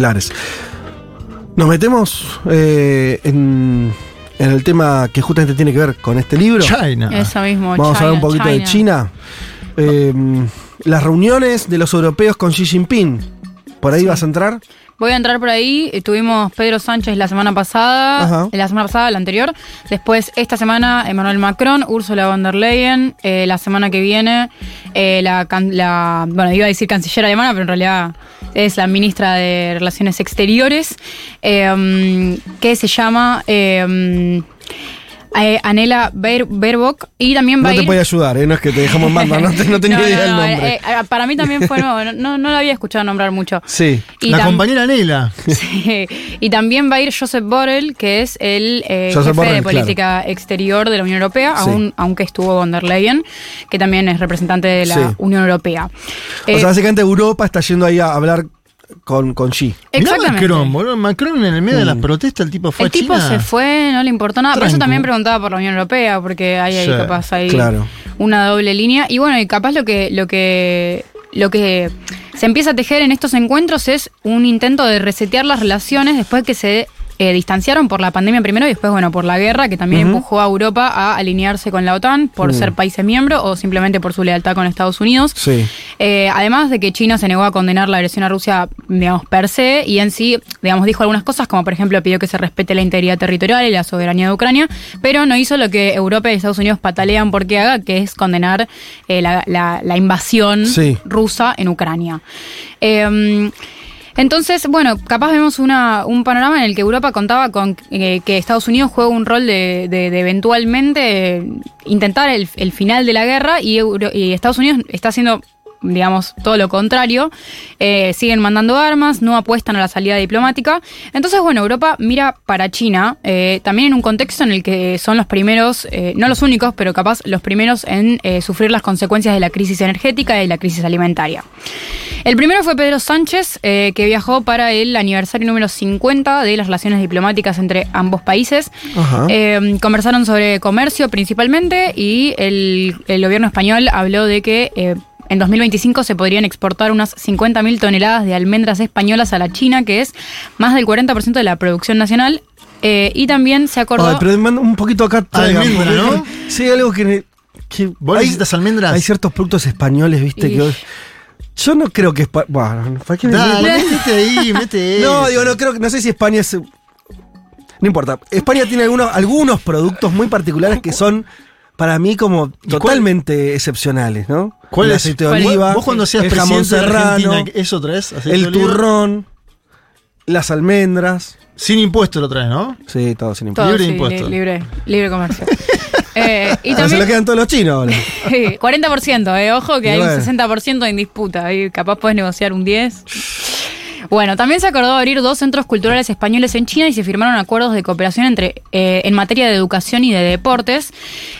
ejemplares. Nos metemos eh, en, en el tema que justamente tiene que ver con este libro. China. Eso mismo. Vamos a hablar un poquito de China. Eh, las reuniones de los europeos con Xi Jinping. ¿Por ahí vas a entrar? Voy a entrar por ahí. Tuvimos Pedro Sánchez la semana pasada, Ajá. la semana pasada, la anterior. Después, esta semana, Emmanuel Macron, Ursula von der Leyen. Eh, la semana que viene, eh, la, Bueno, iba a decir canciller alemana, pero en realidad es la ministra de Relaciones Exteriores, eh, um, que se llama. Eh, eh, Anela Ber- Baerbock y también va No a te ir podía ayudar, ¿eh? no es que te dejamos en banda, no, te- no tenía No, idea no, del no, nombre. eh, eh, para mí también fue nuevo, no, no, no la había escuchado nombrar mucho. sí. Y la compañera Nela. Sí. Y también va a ir Joseph Borrell, que es el eh, jefe Borrell, de política exterior de la Unión Europea, Sí. aún, aunque estuvo von der Leyen, que también es representante de la Sí. Unión Europea. O Eh, sea, básicamente Europa está yendo ahí a hablar con, con Xi. Mirá. Macron, boludo. Macron en el medio de las Mm. protestas, el tipo fue el a tipo China. se fue, no le importó nada. Por eso también preguntaba por la Unión Europea, porque hay ahí Sí, capaz hay claro. una doble línea. Y bueno, y capaz lo que, lo que, lo que se empieza a tejer en estos encuentros es un intento de resetear las relaciones después que se eh, distanciaron por la pandemia primero y después, bueno, por la guerra, que también empujó a Europa a alinearse con la OTAN por Mm. ser países miembros o simplemente por su lealtad con Estados Unidos. Sí. Eh, además de que China se negó a condenar la agresión a Rusia, digamos, per se, y en sí, digamos, dijo algunas cosas, como por ejemplo pidió que se respete la integridad territorial y la soberanía de Ucrania, pero no hizo lo que Europa y Estados Unidos patalean porque haga, que es condenar eh, la, la- la invasión Sí. rusa en Ucrania. Eh, entonces, bueno, capaz vemos una, un panorama en el que Europa contaba con eh, que Estados Unidos juega un rol de, eventualmente intentar el, final de la guerra y, y Estados Unidos está haciendo digamos, todo lo contrario, eh, siguen mandando armas, no apuestan a la salida diplomática. Entonces, bueno, Europa mira para China, eh, también en un contexto en el que son los primeros, eh, no los únicos, pero capaz los primeros en sufrir las consecuencias de la crisis energética y la crisis alimentaria. El primero fue Pedro Sánchez, que viajó para el aniversario número 50 de las relaciones diplomáticas entre ambos países. Conversaron sobre comercio principalmente y el, el gobierno español habló de que en 2025 se podrían exportar unas 50.000 toneladas de almendras españolas a la China, que es más del 40% de la producción nacional. Eh, y también se acordó... Ay, pero manda un poquito acá. traigan, Almendra, ¿no? Sí, algo que. que ¿Vos hay, necesitas almendras? hay ciertos productos españoles, viste, Y- que. hoy- Yo no creo que. Espa- Bueno, ¿para qué me- Dale, métete ahí, mete No, digo, no creo que. No sé si España es. No importa. España tiene algunos, algunos productos muy particulares que son. Para mí, como cuál- totalmente excepcionales, ¿no? ¿Cuál el es? aceite de ¿Cuál es? oliva, Vos cuando seas el jamón de serrano, ¿eso traes? ¿Aceite de el oliva? turrón, las almendras. Sin impuesto lo traes, ¿no? Sí, todo sin todo, impuestos. libre de sí, impuestos. li- libre, libre comercio. Eh, y Ah, se también... lo quedan todos los chinos ahora. Sí, 40%, eh, ojo que Y hay bueno. un 60% en disputa, ahí capaz puedes negociar un 10. Bueno, también se acordó abrir dos centros culturales españoles en China y se firmaron acuerdos de cooperación entre eh, en materia de educación y de deportes.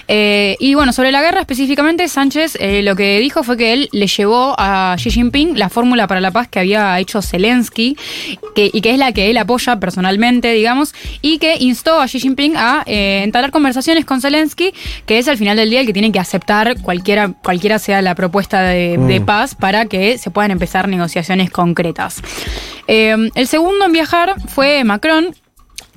Eh, y bueno, sobre la guerra específicamente, Sánchez eh, lo que dijo fue que él le llevó a Xi Jinping la fórmula para la paz que había hecho Zelensky que, y que es la que él apoya personalmente, digamos, y que instó a Xi Jinping a eh, entablar conversaciones con Zelensky, que es al final del día el que tiene que aceptar cualquiera, cualquiera sea la propuesta de, Mm. de paz para que se puedan empezar negociaciones concretas. Eh, el segundo en viajar fue Macron,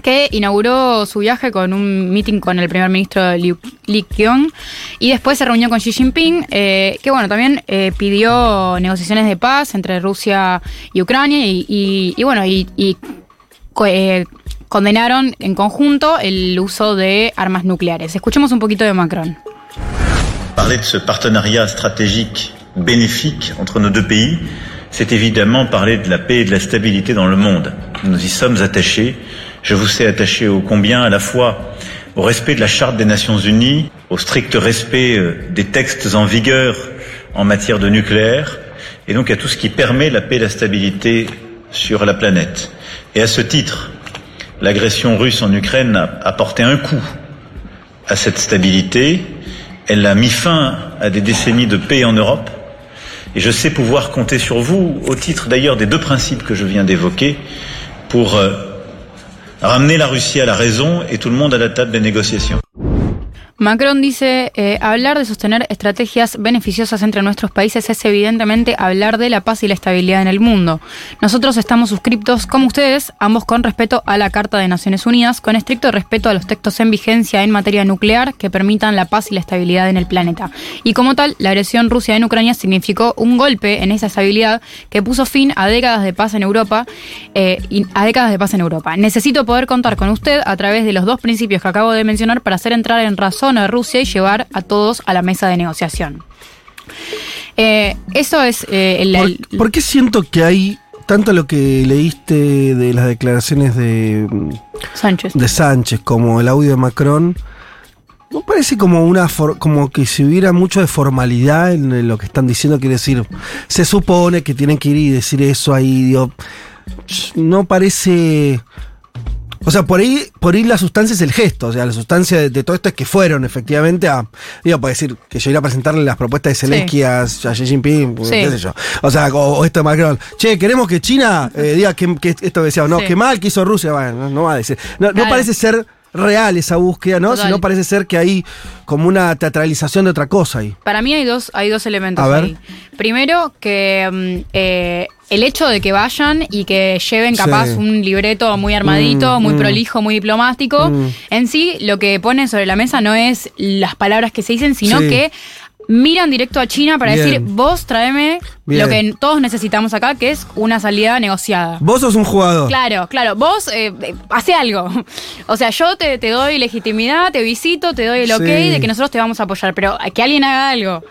que inauguró su viaje con un meeting con el primer ministro Liu, Li Qiong y después se reunió con Xi Jinping, eh, que bueno, también eh, pidió negociaciones de paz entre Rusia y Ucrania y, y- y bueno, y, y eh, condenaron en conjunto el uso de armas nucleares. Escuchemos un poquito de Macron. Parler de ce partenariat stratégique bénéfique entre nos deux pays, c'est évidemment parler de la paix et de la stabilité dans le monde. Nous y sommes attachés. Je vous sais attaché au combien à la fois au respect de la Charte des Nations Unies, au strict respect euh, des textes en vigueur en matière de nucléaire, et donc à tout ce qui permet la paix et la stabilité sur la planète. Et à ce titre, l'agression russe en Ukraine a, a porté un coup à cette stabilité. Elle a mis fin à des décennies de paix en Europe. Et je sais pouvoir compter sur vous, au titre d'ailleurs des deux principes que je viens d'évoquer, pour euh, ramener la Russie à la raison et tout le monde à la table des négociations. Macron dice, eh, hablar de sostener estrategias beneficiosas entre nuestros países es evidentemente hablar de la paz y la estabilidad en el mundo. Nosotros estamos suscriptos, como ustedes, ambos con respeto a la Carta de Naciones Unidas, con estricto respeto a los textos en vigencia en materia nuclear que permitan la paz y la estabilidad en el planeta. Y como tal, la agresión rusa en Ucrania significó un golpe en esa estabilidad que puso fin a décadas de paz en Europa, eh, a décadas de paz en Europa. Necesito poder contar con usted a través de los dos principios que acabo de mencionar para hacer entrar en razón a Rusia y llevar a todos a la mesa de negociación. Eh, eso es eh, el, ¿Por, el- por qué siento que hay tanto lo que leíste de las declaraciones de, Sánchez. de Sánchez como el audio de Macron? No parece como una for- como que si hubiera mucho de formalidad en lo que están diciendo, quiere decir, se supone que tienen que ir y decir eso ahí, digo, no parece o sea, por ahí, por ahí la sustancia es el gesto. O sea, la sustancia de, de todo esto es que fueron efectivamente a. Digo, puede decir que yo iba a presentarle las propuestas de Zelensky a, a Xi Jinping, Sí. qué sé yo. O sea, o, o esto de Macron. Che, queremos que China eh, diga que, que esto decíamos, no, Sí. que mal que hizo Rusia. Bueno, no, no va a decir. No, parece ser real esa búsqueda, ¿no? Total. Sino parece ser que hay como una teatralización de otra cosa ahí. Para mí hay dos, hay dos elementos A ver. ahí. Primero, que mm, eh, el hecho de que vayan y que lleven capaz Sí. un libreto muy armadito, Mm, muy mm. prolijo, muy diplomático, Mm. en sí lo que ponen sobre la mesa no es las palabras que se dicen, sino Sí. que miran directo a China para Bien. decir, vos tráeme Bien. lo que todos necesitamos acá, que es una salida negociada. Vos sos un jugador. Claro, claro. Vos eh, eh, hace algo. O sea, yo te, te doy legitimidad, te visito, te doy el ok Sí. de que nosotros te vamos a apoyar, pero que alguien haga algo.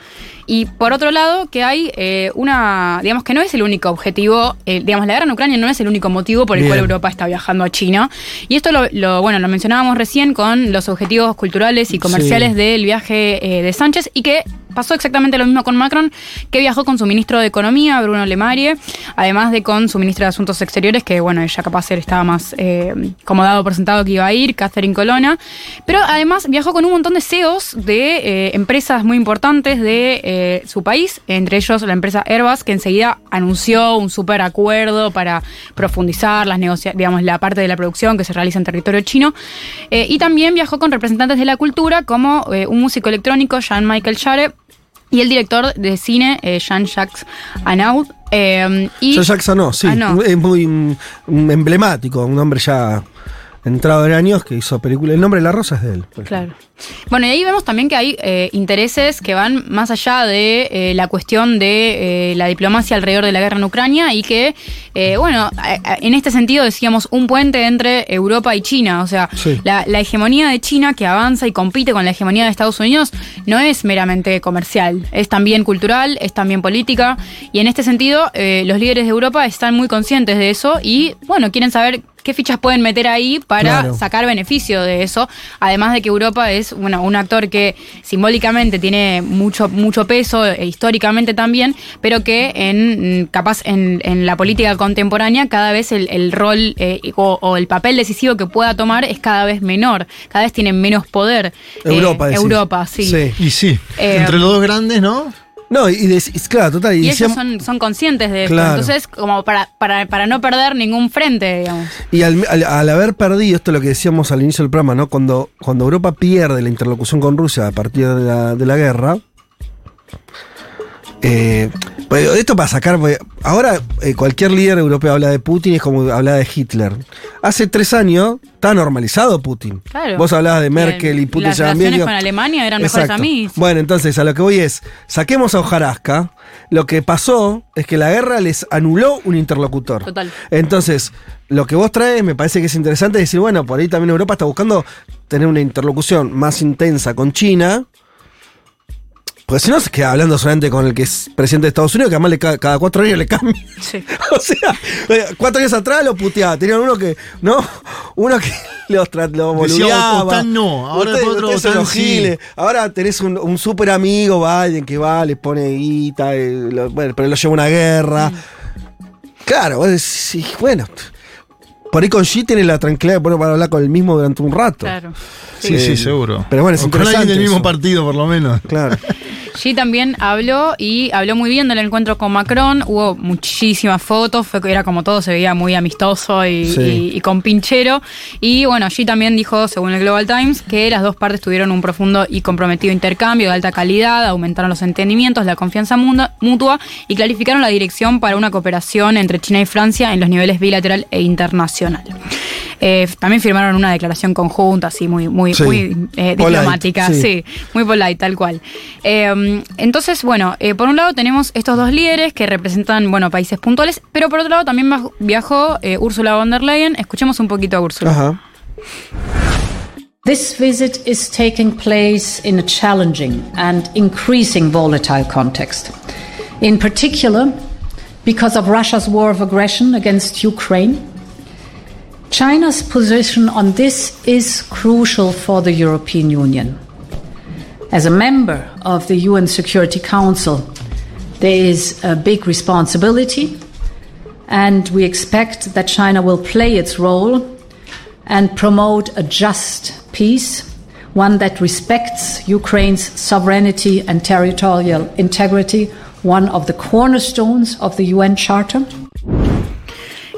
Y por otro lado, que hay eh, una, digamos que no es el único objetivo, eh, digamos, la guerra en Ucrania no es el único motivo por el Bien. cual Europa está viajando a China. Y esto lo, lo- bueno, lo mencionábamos recién con los objetivos culturales y comerciales Sí. del viaje de Sánchez y que pasó exactamente lo mismo con Macron, que viajó con su ministro de Economía, Bruno Le Maire, además de con su ministra de Asuntos Exteriores, que bueno, ella capaz estaba más eh, como dado por sentado que iba a ir, Catherine Colonna, pero además viajó con un montón de CEOs de eh, empresas muy importantes de eh, su país, entre ellos la empresa Airbus, que enseguida anunció un super acuerdo para profundizar las digamos, la parte de la producción que se realiza en territorio chino, Eh, y también viajó con representantes de la cultura como un músico electrónico, Jean-Michael Jarre, y el director de cine, eh, Jean-Jacques Anaud. eh, y Jackson no, sí. Ah. Es muy mm, emblemático, un hombre ya entrado en años que hizo película. El nombre de la rosa es de él. Claro. Bueno, y ahí vemos también que hay eh, intereses que van más allá de eh, la cuestión de eh, la diplomacia alrededor de la guerra en Ucrania y que, bueno, en este sentido decíamos un puente entre Europa y China. O sea, Sí. la, la hegemonía de China que avanza y compite con la hegemonía de Estados Unidos no es meramente comercial, es también cultural, es también política. Y en este sentido, los líderes de Europa están muy conscientes de eso y, bueno, quieren saber qué fichas pueden meter ahí para Claro. sacar beneficio de eso. Además de que Europa es bueno, un actor que simbólicamente tiene mucho, mucho peso, e históricamente también, pero que en capaz en, en la política contemporánea cada vez el, el rol eh, o, o el papel decisivo que pueda tomar es cada vez menor, cada vez tiene menos poder. Eh, Europa, decís. Europa, sí. Sí. Y sí, Eh, entre los dos grandes, ¿no? No, y, de- y claro, total. Y, Y ellos son, son conscientes de esto. Claro. Entonces, como para, para, para no perder ningún frente, digamos. y al, al- al haber perdido, esto es lo que decíamos al inicio del programa, ¿no? Cuando, cuando Europa pierde la interlocución con Rusia a partir de la, de la guerra. Eh, esto para sacar. ahora eh, cualquier líder europeo habla de Putin es como habla de Hitler. Hace tres años está normalizado Putin. Claro. Vos hablabas de Merkel y Putin Las bien, relaciones con Alemania eran mejores Exacto. amigos. Bueno, entonces a lo que voy es, saquemos a Ojarasca. Lo que pasó es que la guerra les anuló un interlocutor. Total. Entonces, lo que vos traes me parece que es interesante decir, bueno, por ahí también Europa está buscando tener una interlocución más intensa con China. Porque si no se queda hablando solamente con el que es presidente de Estados Unidos, que además le ca- cada cuatro años le cambia. Sí. o sea, eh, cuatro años atrás lo puteaba. Tenían uno que, ¿no? Uno que los, los boludeaba. No, ahora Usted- otro usted sí. giles. Ahora tenés un, un súper amigo, Biden, que va, le pone guita, eh, lo- bueno, pero lo lleva a una guerra. Mm. Claro, vos decís, bueno. Por ahí con Xi tiene la tranquilidad de poder para hablar con el mismo durante un rato. Claro. Sí, sí, seguro. Pero bueno, es O con alguien del mismo eso. partido, por lo menos. Claro. Xi también habló y habló muy bien del encuentro con Macron. Hubo muchísimas fotos, fue, era como todo, se veía muy amistoso y, Sí. y- y con pinchero. Y bueno, Xi también dijo, según el Global Times, que las dos partes tuvieron un profundo y comprometido intercambio de alta calidad, aumentaron los entendimientos, la confianza mutua y clarificaron la dirección para una cooperación entre China y Francia en los niveles bilateral e internacional. Eh, también firmaron una declaración conjunta, así muy, muy, Sí. muy eh, diplomática, sí. sí, muy polite, tal cual. Eh, entonces, bueno, eh, por un lado tenemos estos dos líderes que representan, bueno, países puntuales, pero por otro lado también viajó eh, Ursula von der Leyen. Escuchemos un poquito a Ursula. Ajá. This visit is taking place in a challenging and increasing volatile context. In particular, because of Russia's war of aggression against Ukraine, China's position on this is crucial for the European Union. As a member of the UN Security Council, there is a big responsibility, and we expect that China will play its role and promote a just peace, one that respects Ukraine's sovereignty and territorial integrity, one of the cornerstones of the UN Charter.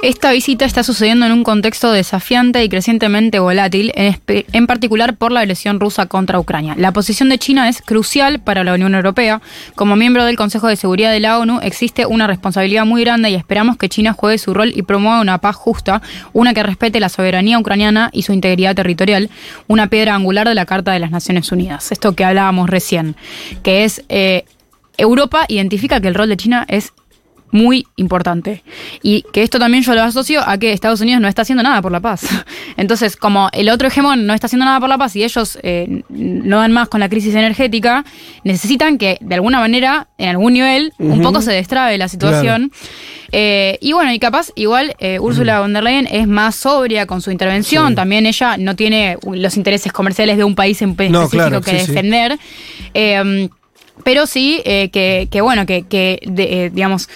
Esta visita está sucediendo en un contexto desafiante y crecientemente volátil, en, particular por la agresión rusa contra Ucrania. La posición de China es crucial para la Unión Europea. Como miembro del Consejo de Seguridad de la ONU, existe una responsabilidad muy grande y esperamos que China juegue su rol y promueva una paz justa, una que respete la soberanía ucraniana y su integridad territorial, una piedra angular de la Carta de las Naciones Unidas. Esto que hablábamos recién, que es eh, Europa identifica que el rol de China es muy importante. Y que esto también yo lo asocio a que Estados Unidos no está haciendo nada por la paz. Entonces, como el otro hegemón no está haciendo nada por la paz y ellos eh, no dan más con la crisis energética, necesitan que de alguna manera, en algún nivel, un poco se destrabe la situación. Eh, y bueno, y capaz, igual eh, Ursula von der Leyen es más sobria con su intervención. Sí. También ella no tiene los intereses comerciales de un país en específico No, claro, que sí, defender. Eh, pero sí que, que, bueno, que, que de- digamos,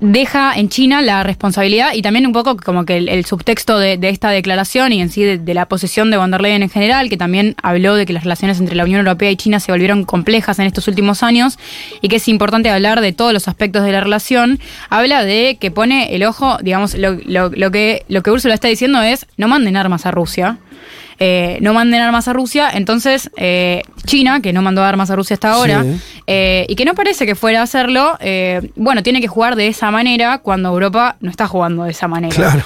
deja en China la responsabilidad y también un poco como que el, subtexto de, esta declaración y en sí de, de la posición de von der Leyen en general, que también habló de que las relaciones entre la Unión Europea y China se volvieron complejas en estos últimos años y que es importante hablar de todos los aspectos de la relación, habla de que pone el ojo, digamos, lo, lo- lo que, lo que Úrsula está diciendo es no manden armas a Rusia. Eh, no manden armas a Rusia, entonces eh, China, que no mandó armas a Rusia hasta ahora, Sí. eh, y que no parece que fuera a hacerlo, eh, bueno, tiene que jugar de esa manera cuando Europa no está jugando de esa manera. Claro.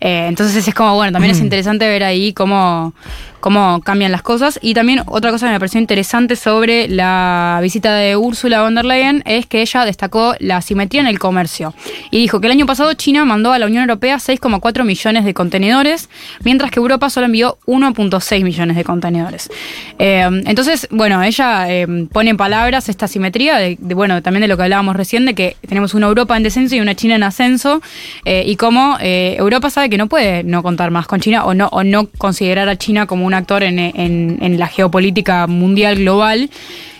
Entonces es como, bueno, también es interesante ver ahí cómo, cómo cambian las cosas. Y también otra cosa que me pareció interesante sobre la visita de Ursula von der Leyen es que ella destacó la asimetría en el comercio. Y dijo que el año pasado China mandó a la Unión Europea 6,4 millones de contenedores, mientras que Europa solo envió 1,6 millones de contenedores. Eh, entonces, bueno, ella eh, pone en palabras esta asimetría, de, bueno, también de lo que hablábamos recién, de que tenemos una Europa en descenso y una China en ascenso, eh, y cómo Europa sabe que no puede no contar más con China o no, o no considerar a China como un actor en, en- la geopolítica mundial global.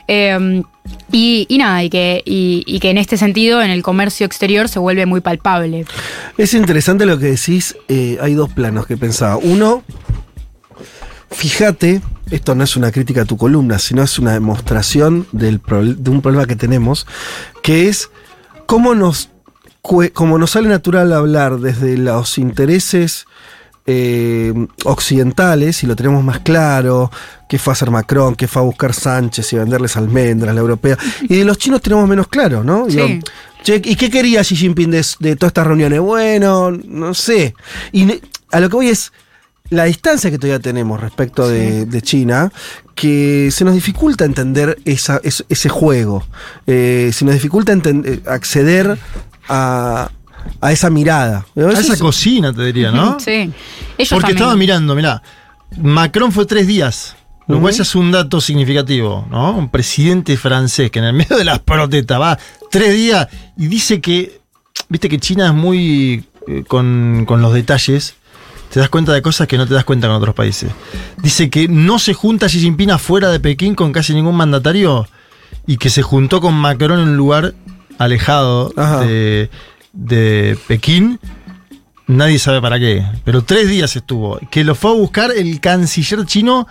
Eh, y, nada, y que, y, que en este sentido, en el comercio exterior, se vuelve muy palpable. Es interesante lo que decís. eh, hay dos planos que pensaba. Uno, fíjate, esto no es una crítica a tu columna, sino es una demostración del de un problema que tenemos, que es cómo nos, cómo nos sale natural hablar desde los intereses eh, occidentales, y lo tenemos más claro, qué fue a hacer Macron, qué fue a buscar Sánchez y venderles almendras, la europea, y de los chinos tenemos menos claro, ¿no? Sí. Che, ¿Y qué quería Xi Jinping de, de todas estas reuniones? Bueno, no sé. Y ne- a lo que voy es la distancia que todavía tenemos respecto de, de China, que se nos dificulta entender esa, es- ese juego. Eh, se nos dificulta acceder a, a esa mirada. A veces- esa cocina, te diría, ¿no? Sí. Ellos Porque también. estaba mirando, mirá, Macron fue tres días, lo cual Ujú. ya es un dato significativo, ¿no? Un presidente francés que en el medio de las protestas va tres días y dice que, viste que China es muy eh, con, con los detalles, te das cuenta de cosas que no te das cuenta con otros países. Dice que no se junta Xi Jinping afuera de Pekín con casi ningún mandatario y que se juntó con Macron en un lugar alejado Ajá. de, de Pekín Nadie sabe para qué. Pero tres días estuvo. Que lo fue a buscar el canciller chino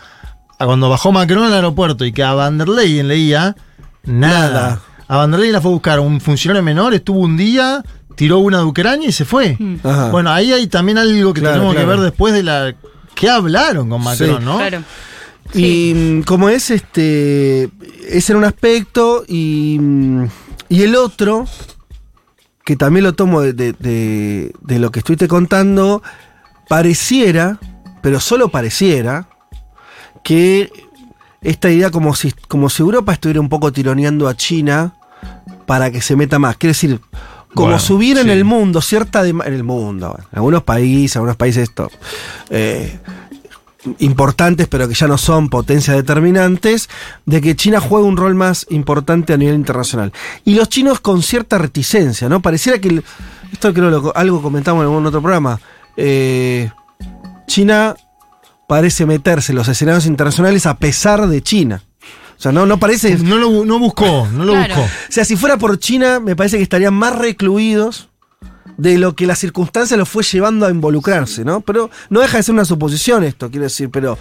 a cuando bajó Macron al aeropuerto y que a Van der Leyen leía nada. Nada. A Bandrelli la fue a buscar un funcionario menor, estuvo un día, tiró una de Ucrania y se fue. Ajá. Bueno, ahí hay también algo que Claro, tenemos claro. que ver después de la. ¿Qué hablaron con Macron, Sí. no? Claro. Y mm, como es, este. Ese era un aspecto. Y. mm, Y el otro. Que también lo tomo de, de- de- de lo que estuviste contando. Pareciera. Pero solo pareciera. Que. Esta idea como si, como si Europa estuviera un poco tironeando a China. Para que se meta más. Quiere decir. Como Bueno, si hubiera en el mundo cierta dema- en el mundo, en algunos países, algunos países esto, eh, importantes, pero que ya no son potencias determinantes, de que China juegue un rol más importante a nivel internacional. Y los chinos con cierta reticencia, ¿no? Pareciera que, el- esto creo lo, algo comentamos en algún otro programa, eh, China parece meterse en los escenarios internacionales a pesar de China. O sea, no, no parece... No lo no buscó, no lo Claro. buscó. O sea, si fuera por China, me parece que estarían más recluidos de lo que la circunstancia los fue llevando a involucrarse, ¿no? Pero no deja de ser una suposición esto, quiero decir, pero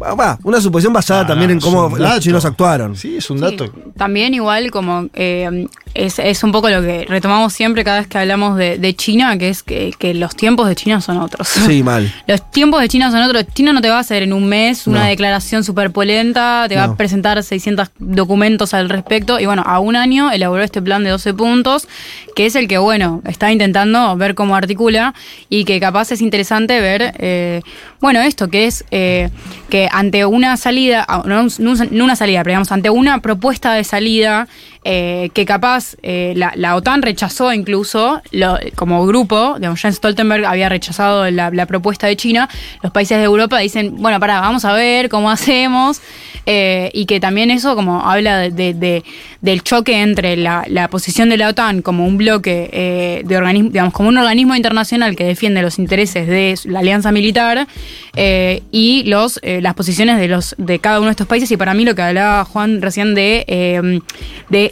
va, una suposición basada Ah, también en cómo los chinos actuaron. Sí, es un Sí, dato. También igual como eh, es, es un poco lo que retomamos siempre cada vez que hablamos de, de China, que es que, que los tiempos de China son otros. Sí, mal. Los tiempos de China son otros. China no te va a hacer en un mes una No. declaración súper polenta, te va a presentar 600 documentos al respecto. Y bueno, a un año elaboró este plan de 12 puntos, que es el que, bueno, está intentando ver cómo articula y que capaz es interesante ver, eh, bueno, esto que es eh, que ante una salida, no, no una salida, pero digamos, ante una propuesta de salida eh, que capaz eh, la, OTAN rechazó incluso lo- como grupo, digamos, Jens Stoltenberg había rechazado la, propuesta de China, los países de Europa dicen, bueno, pará, vamos a ver cómo hacemos, eh, y que también eso como habla de, de- de- del choque entre la, posición de la OTAN como un bloque de organismo, digamos, como un organismo internacional que defiende los intereses de la alianza militar y los las posiciones de los de cada uno de estos países. Y para mí lo que hablaba Juan recién de,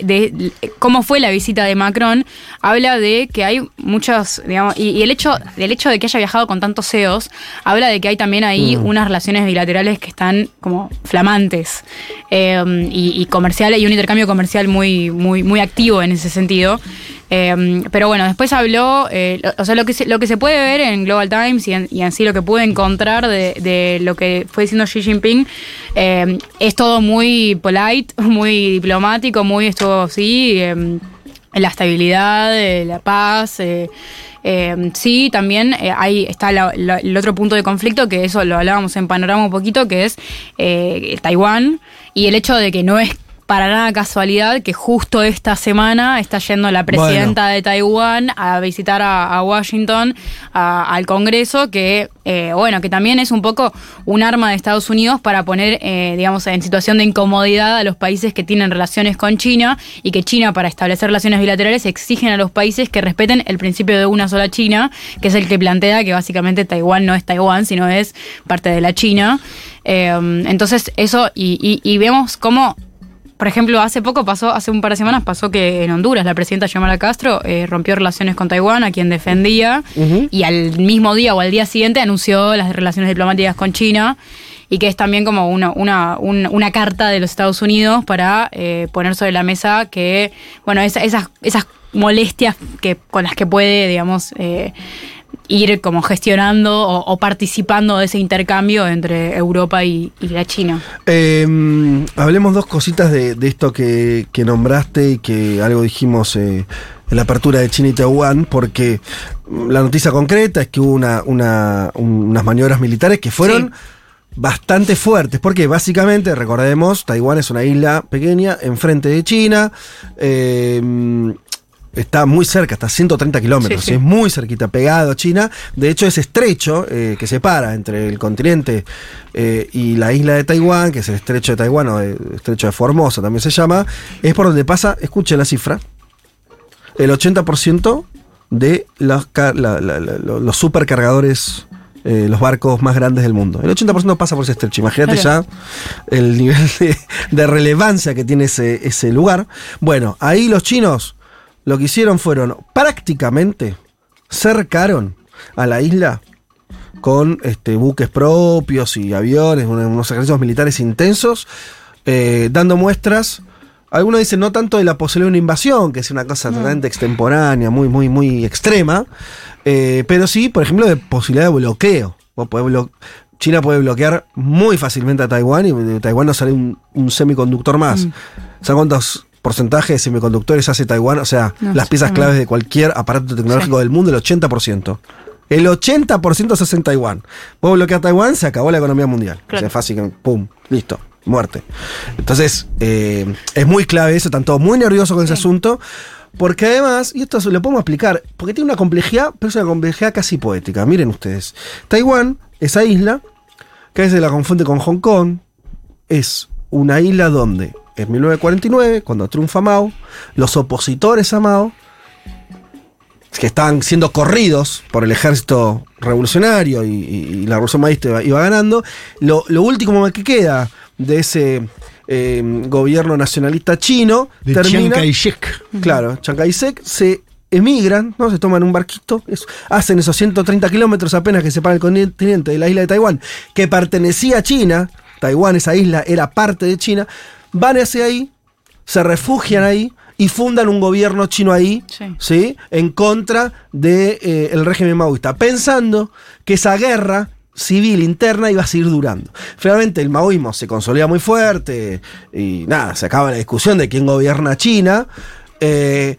de cómo fue la visita de Macron habla de que hay muchos digamos y, y el hecho del hecho de que haya viajado con tantos CEOs habla de que hay también ahí unas relaciones bilaterales que están como flamantes eh, y, y comerciales y un intercambio comercial muy muy muy activo en ese sentido eh, pero bueno, después habló, eh, o sea, lo que, se, lo que se puede ver en Global Times y en, sí lo que pude encontrar de, lo que fue diciendo Xi Jinping, eh, es todo muy polite, muy diplomático, muy esto así, eh, la estabilidad, eh, la paz. eh, sí, también eh, ahí está el otro punto de conflicto, que eso lo hablábamos en panorama un poquito, que es Taiwán y el hecho de que no es para nada casualidad que justo esta semana está yendo la presidenta de Taiwán a visitar a, a Washington, a- al Congreso, que eh, bueno, que también es un poco un arma de Estados Unidos para poner, eh, digamos, en situación de incomodidad a los países que tienen relaciones con China y que China para establecer relaciones bilaterales exigen a los países que respeten el principio de una sola China, que es el que plantea que básicamente Taiwán no es Taiwán, sino es parte de la China. Eh, entonces eso, y, y- y vemos cómo por ejemplo, hace poco pasó, hace un par de semanas pasó que en Honduras la presidenta Xiomara Castro eh, rompió relaciones con Taiwán, a quien defendía, y al mismo día o al día siguiente anunció las relaciones diplomáticas con China, y que es también como una, una, un- una carta de los Estados Unidos para eh, poner sobre la mesa que, bueno, esa- esas, esas molestias que, con las que puede, digamos, eh, ir como gestionando o, o participando de ese intercambio entre Europa y, y la China. Eh, hablemos dos cositas de, de esto que, que nombraste y que algo dijimos eh, en la apertura de China y Taiwán, porque la noticia concreta es que hubo una, una- un- unas maniobras militares que fueron bastante fuertes, porque básicamente, recordemos, Taiwán es una isla pequeña enfrente de China, eh, está muy cerca, está a 130 kilómetros, Sí, sí. es muy cerquita, pegado a China. De hecho, ese estrecho eh, que separa entre el continente eh, y la isla de Taiwán, que es el estrecho de Taiwán o el estrecho de Formosa también se llama, es por donde pasa, escuchen la cifra, el 80% de los, la- la- la- lo- los supercargadores. eh, los barcos más grandes del mundo. El 80% pasa por ese estrecho. Imagínate Claro. ya el nivel de, de relevancia que tiene ese, ese lugar. Bueno, ahí los chinos lo que hicieron fueron prácticamente cercaron a la isla con este, buques propios y aviones, un- unos ejercicios militares intensos, eh, dando muestras Algunos dicen no tanto de la posibilidad de una invasión, que es una cosa totalmente extemporánea, muy, muy, muy extrema, eh, pero sí, por ejemplo, de posibilidad de bloqueo. Vos podés blo- China puede bloquear muy fácilmente a Taiwán y de Taiwán no sale un, un semiconductor más. ¿Saben cuántos porcentajes de semiconductores hace Taiwán? O sea, No las piezas no. claves de cualquier aparato tecnológico Sí. del mundo, el 80%. El 80% se hace en Taiwán. Vos bloqueas Taiwán, se acabó la economía mundial. O Claro. sea, fácil, pum, listo, muerte. Entonces, eh, es muy clave eso, están todos muy nerviosos con ese asunto. Porque además, y esto lo podemos explicar, porque tiene una complejidad, pero es una complejidad casi poética. Miren ustedes. Taiwán, esa isla, que a veces la confunde con Hong Kong, es una isla donde en 1949, cuando triunfa Mao, los opositores a Mao, que estaban siendo corridos por el ejército revolucionario y, la revolución maísta iba, iba ganando, lo, lo último que queda de ese eh, gobierno nacionalista chino De Chiang termina... Kai-shek. Claro, Chiang Kai-shek se emigran, ¿no? Se toman un barquito, hacen esos 130 kilómetros apenas que separan el continente de la isla de Taiwán, que pertenecía a China, Taiwán, esa isla, era parte de China, van hacia ahí, se refugian ahí y fundan un gobierno chino ahí, Sí. ¿sí? En contra del de, eh, el régimen maoísta, pensando que esa guerra civil interna iba a seguir durando. Finalmente el maoísmo se consolida muy fuerte y nada, se acaba la discusión de quién gobierna China. Eh,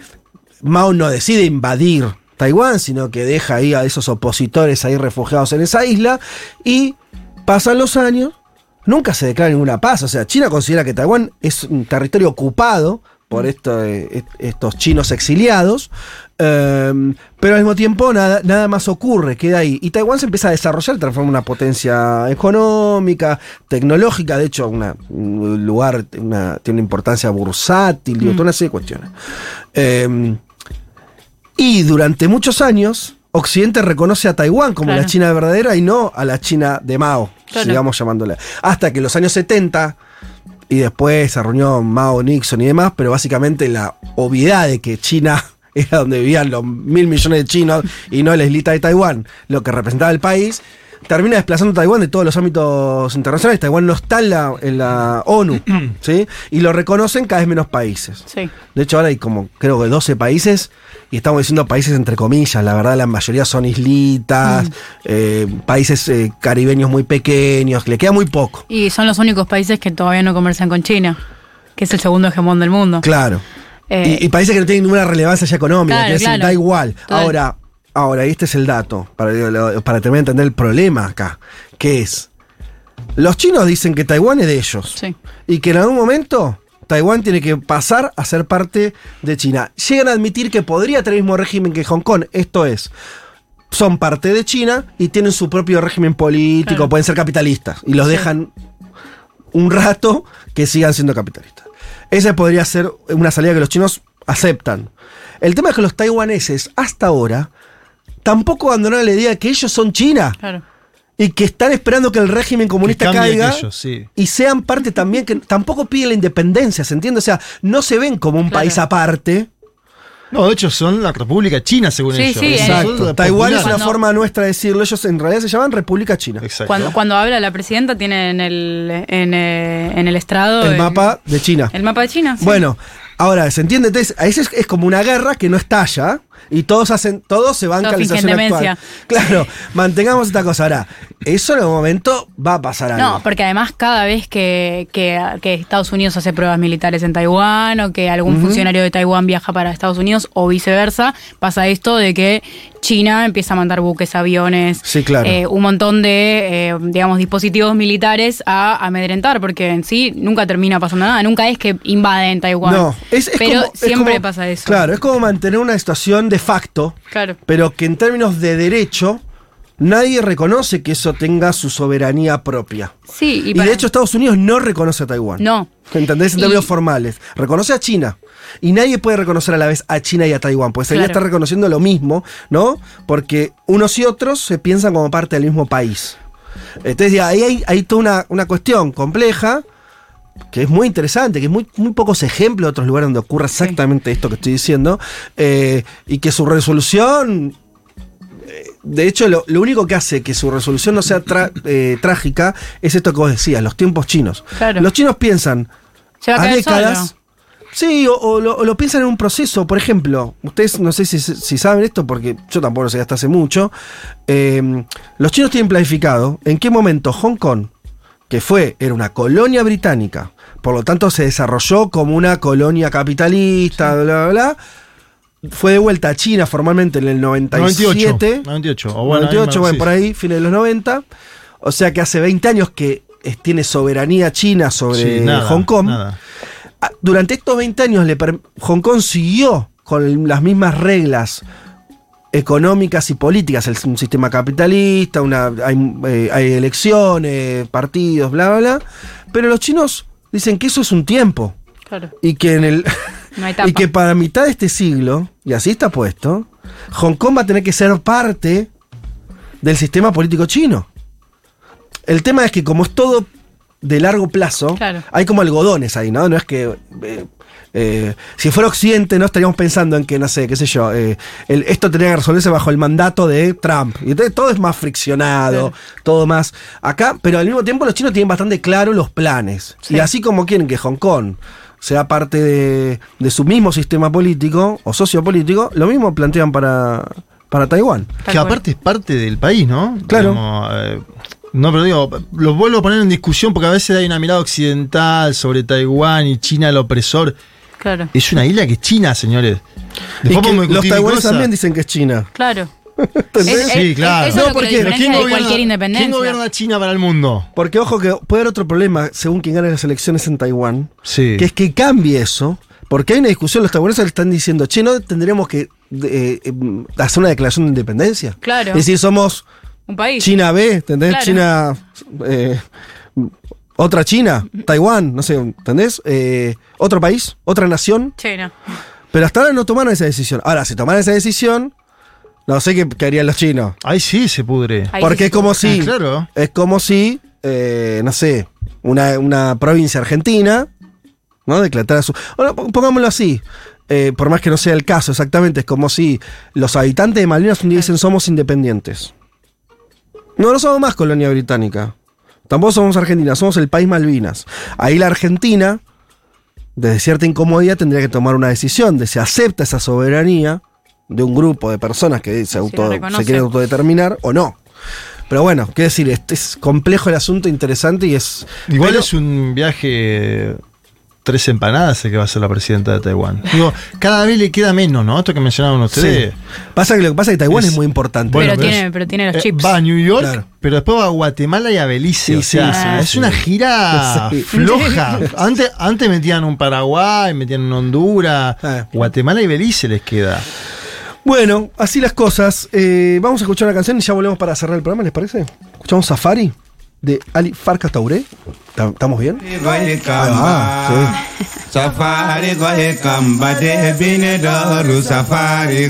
Mao no decide invadir Taiwán, sino que deja ahí a esos opositores ahí refugiados en esa isla y pasan los años, nunca se declara ninguna paz, o sea, China considera que Taiwán es un territorio ocupado por esto, eh, est- estos chinos exiliados, eh, pero al mismo tiempo nada, nada más ocurre, queda ahí. Y Taiwán se empieza a desarrollar, transforma en una potencia económica, tecnológica, de hecho, una- un lugar, una- tiene una importancia bursátil, digo, toda una serie de cuestiones. Eh, y durante muchos años, Occidente reconoce a Taiwán como Claro. la China verdadera y no a la China de Mao, Sigamos llamándola. Hasta que los años 70, y después se reunió Mao, Nixon y demás, pero básicamente la obviedad de que China era donde vivían los mil millones de chinos y no la islita de Taiwán, lo que representaba el país, termina desplazando a Taiwán de todos los ámbitos internacionales. Taiwán no está en la, en la ONU, ¿sí? Y lo reconocen cada vez menos países. Sí. De hecho, ahora hay como, creo que 12 países, y estamos diciendo países entre comillas, la verdad la mayoría son islitas, eh, países eh, caribeños muy pequeños, le queda muy poco. Y son los únicos países que todavía no comercian con China, que es el segundo hegemón del mundo. Claro. Eh, y, y países que no tienen ninguna relevancia ya económica, Claro, que es decir, claro. da igual. Total. Ahora, ahora, y este es el dato, para, para terminar de entender el problema acá, que es, los chinos dicen que Taiwán es de ellos. Sí. y que en algún momento Taiwán tiene que pasar a ser parte de China. Llegan a admitir que podría tener el mismo régimen que Hong Kong, esto es, son parte de China y tienen su propio régimen político, Claro. pueden ser capitalistas y los Sí. dejan un rato que sigan siendo capitalistas. Esa podría ser una salida que los chinos aceptan. El tema es que los taiwaneses hasta ahora tampoco abandonaron la idea de que ellos son China Claro. y que están esperando que el régimen comunista caiga aquello, sí. y sean parte también, que tampoco piden la independencia, ¿se entiende? O sea, no se ven como un Claro. país aparte. No, de hecho son la República China, según Sí, ellos. sí, Son Exacto. Taiwán es una forma nuestra de decirlo. Ellos en realidad se llaman República China. Exacto. Cuando, cuando habla la presidenta tiene en el, en, eh, en el estrado El mapa de China. el mapa de China. sí. Bueno, ahora, ¿se entiende? Entonces, ahí es, es como una guerra que no estalla y todos hacen, todos se actual. demencia. Claro, mantengamos esta cosa. Ahora, eso en algún momento va a pasar algo. No, porque además cada vez que, que- que Estados Unidos hace pruebas militares en Taiwán o que algún funcionario de Taiwán viaja para Estados Unidos o viceversa, pasa esto de que China empieza a mandar buques, aviones, Sí, claro. eh, un montón de, eh, digamos, dispositivos militares a amedrentar, porque en sí nunca termina pasando nada, nunca es que invaden Taiwán. No, es, es pero como- es siempre como- pasa eso. Claro, es como mantener una situación de facto, Claro. pero que en términos de derecho, nadie reconoce que eso tenga su soberanía propia. Sí, y, de hecho Estados Unidos no reconoce a Taiwán. No. ¿Entendés? En Y- términos formales. Reconoce a China. Y nadie puede reconocer a la vez a China y a Taiwán. Pues sería Claro. estar reconociendo lo mismo, ¿no? Porque unos y otros se piensan como parte del mismo país. Entonces, ahí hay, hay toda una, una cuestión compleja que es muy interesante, que es muy, muy pocos ejemplos de otros lugares donde ocurre exactamente esto que estoy diciendo, eh, y que su resolución eh, de hecho, lo, lo único que hace que su resolución no sea eh, trágica es esto que vos decías, los tiempos chinos. Claro. Los chinos piensan Se va a décadas, solo. Sí, o, o lo, o lo piensan en un proceso. Por ejemplo, ustedes no sé si, si saben esto, porque yo tampoco lo sé hasta hace mucho. eh, los chinos tienen planificado en qué momento Hong Kong, que fue, era una colonia británica, por lo tanto se desarrolló como una colonia capitalista, bla, bla, bla. Fue de vuelta a China formalmente en el 97. 98. 98. O bueno, 98, ahí, bueno, por ahí, fines de los 90. O sea que hace 20 años que tiene soberanía china sobre Sí, nada, Hong Kong. nada. Ah, Durante estos 20 años le Hong Kong siguió con las mismas reglas económicas y políticas, el, un sistema capitalista, una, hay, eh, hay elecciones, partidos, bla, bla, bla. Pero los chinos dicen que eso es un tiempo Claro. y que en el No y que para mitad de este siglo, y así está puesto, Hong Kong va a tener que ser parte del sistema político chino. El tema es que como es todo de largo plazo, Claro. hay como algodones ahí, ¿no? No es que... eh, eh, si fuera Occidente, no estaríamos pensando en que, no sé, qué sé yo, eh, el- esto tendría que resolverse bajo el mandato de Trump. Y entonces todo es más friccionado, todo más acá, pero al mismo tiempo los chinos tienen bastante claro los planes. Sí. Y así como quieren que Hong Kong sea parte de, de su mismo sistema político o sociopolítico, lo mismo plantean para, para Taiwán. Tal Que aparte es parte del país, ¿no? Claro. Eh, no, pero digo, lo vuelvo a poner en discusión porque a veces hay una mirada occidental sobre Taiwán y China el opresor. Claro. Es una isla que es China, señores. Y Después que podemos los taiwaneses también dicen que es China. Claro. ¿Entendés? Sí, claro. Eso No, es lo que porque- lo pero diferencia de cualquier independencia. ¿Quién gobierna China para el mundo? Porque ojo que puede haber otro problema según quien gane las elecciones en Taiwán, Sí. que es que cambie eso, porque hay una discusión, los taiwaneses le están diciendo, che, no tendremos que eh, eh, hacer una declaración de independencia. Claro. Es decir, somos Un país. China B, ¿entendés? Claro. China. eh, otra China, Taiwán, no sé, ¿entendés? Eh, otro país, otra nación. Che, no. Pero hasta ahora no tomaron esa decisión. Ahora, si tomaran esa decisión, no sé qué, qué harían los chinos. Ahí sí se pudre. Ahí Porque sí es como si. Ah, claro. Es como si, eh, no sé, una, una provincia argentina, ¿no? Declarara su. Bueno, pongámoslo así. eh, por más que no sea el caso exactamente, es como si los habitantes de Malvinas un día dicen somos independientes. No, no somos más colonia británica. Tampoco somos Argentina, somos el país Malvinas. Ahí la Argentina, desde cierta incomodidad, tendría que tomar una decisión de si acepta esa soberanía de un grupo de personas que se, auto, se quieren autodeterminar o no. Pero bueno, quiero decir, este es complejo el asunto, interesante y es. Igual pero- es un viaje tres empanadas el que va a ser la presidenta de Taiwán. Digo, cada vez le queda menos, ¿no? Esto que mencionaban ustedes. Sí. Pasa que lo que pasa es que Taiwán es, Es- muy importante. Bueno, pero, pero tiene, es- pero tiene los Eh, chips. va a New York, Claro. pero después va a Guatemala y a Belice. Sí, o sea, sí, sí, es sí. una gira Sí. floja. Antes, antes metían un Paraguay, metían un Honduras. Ah. Guatemala y Belice les queda. Bueno, así las cosas. Eh, vamos a escuchar una canción y ya volvemos para cerrar el programa, ¿les parece? Escuchamos Safari de Ali Farka Tauré. ¿Ta- ¿Estamos bien? goye kamba safari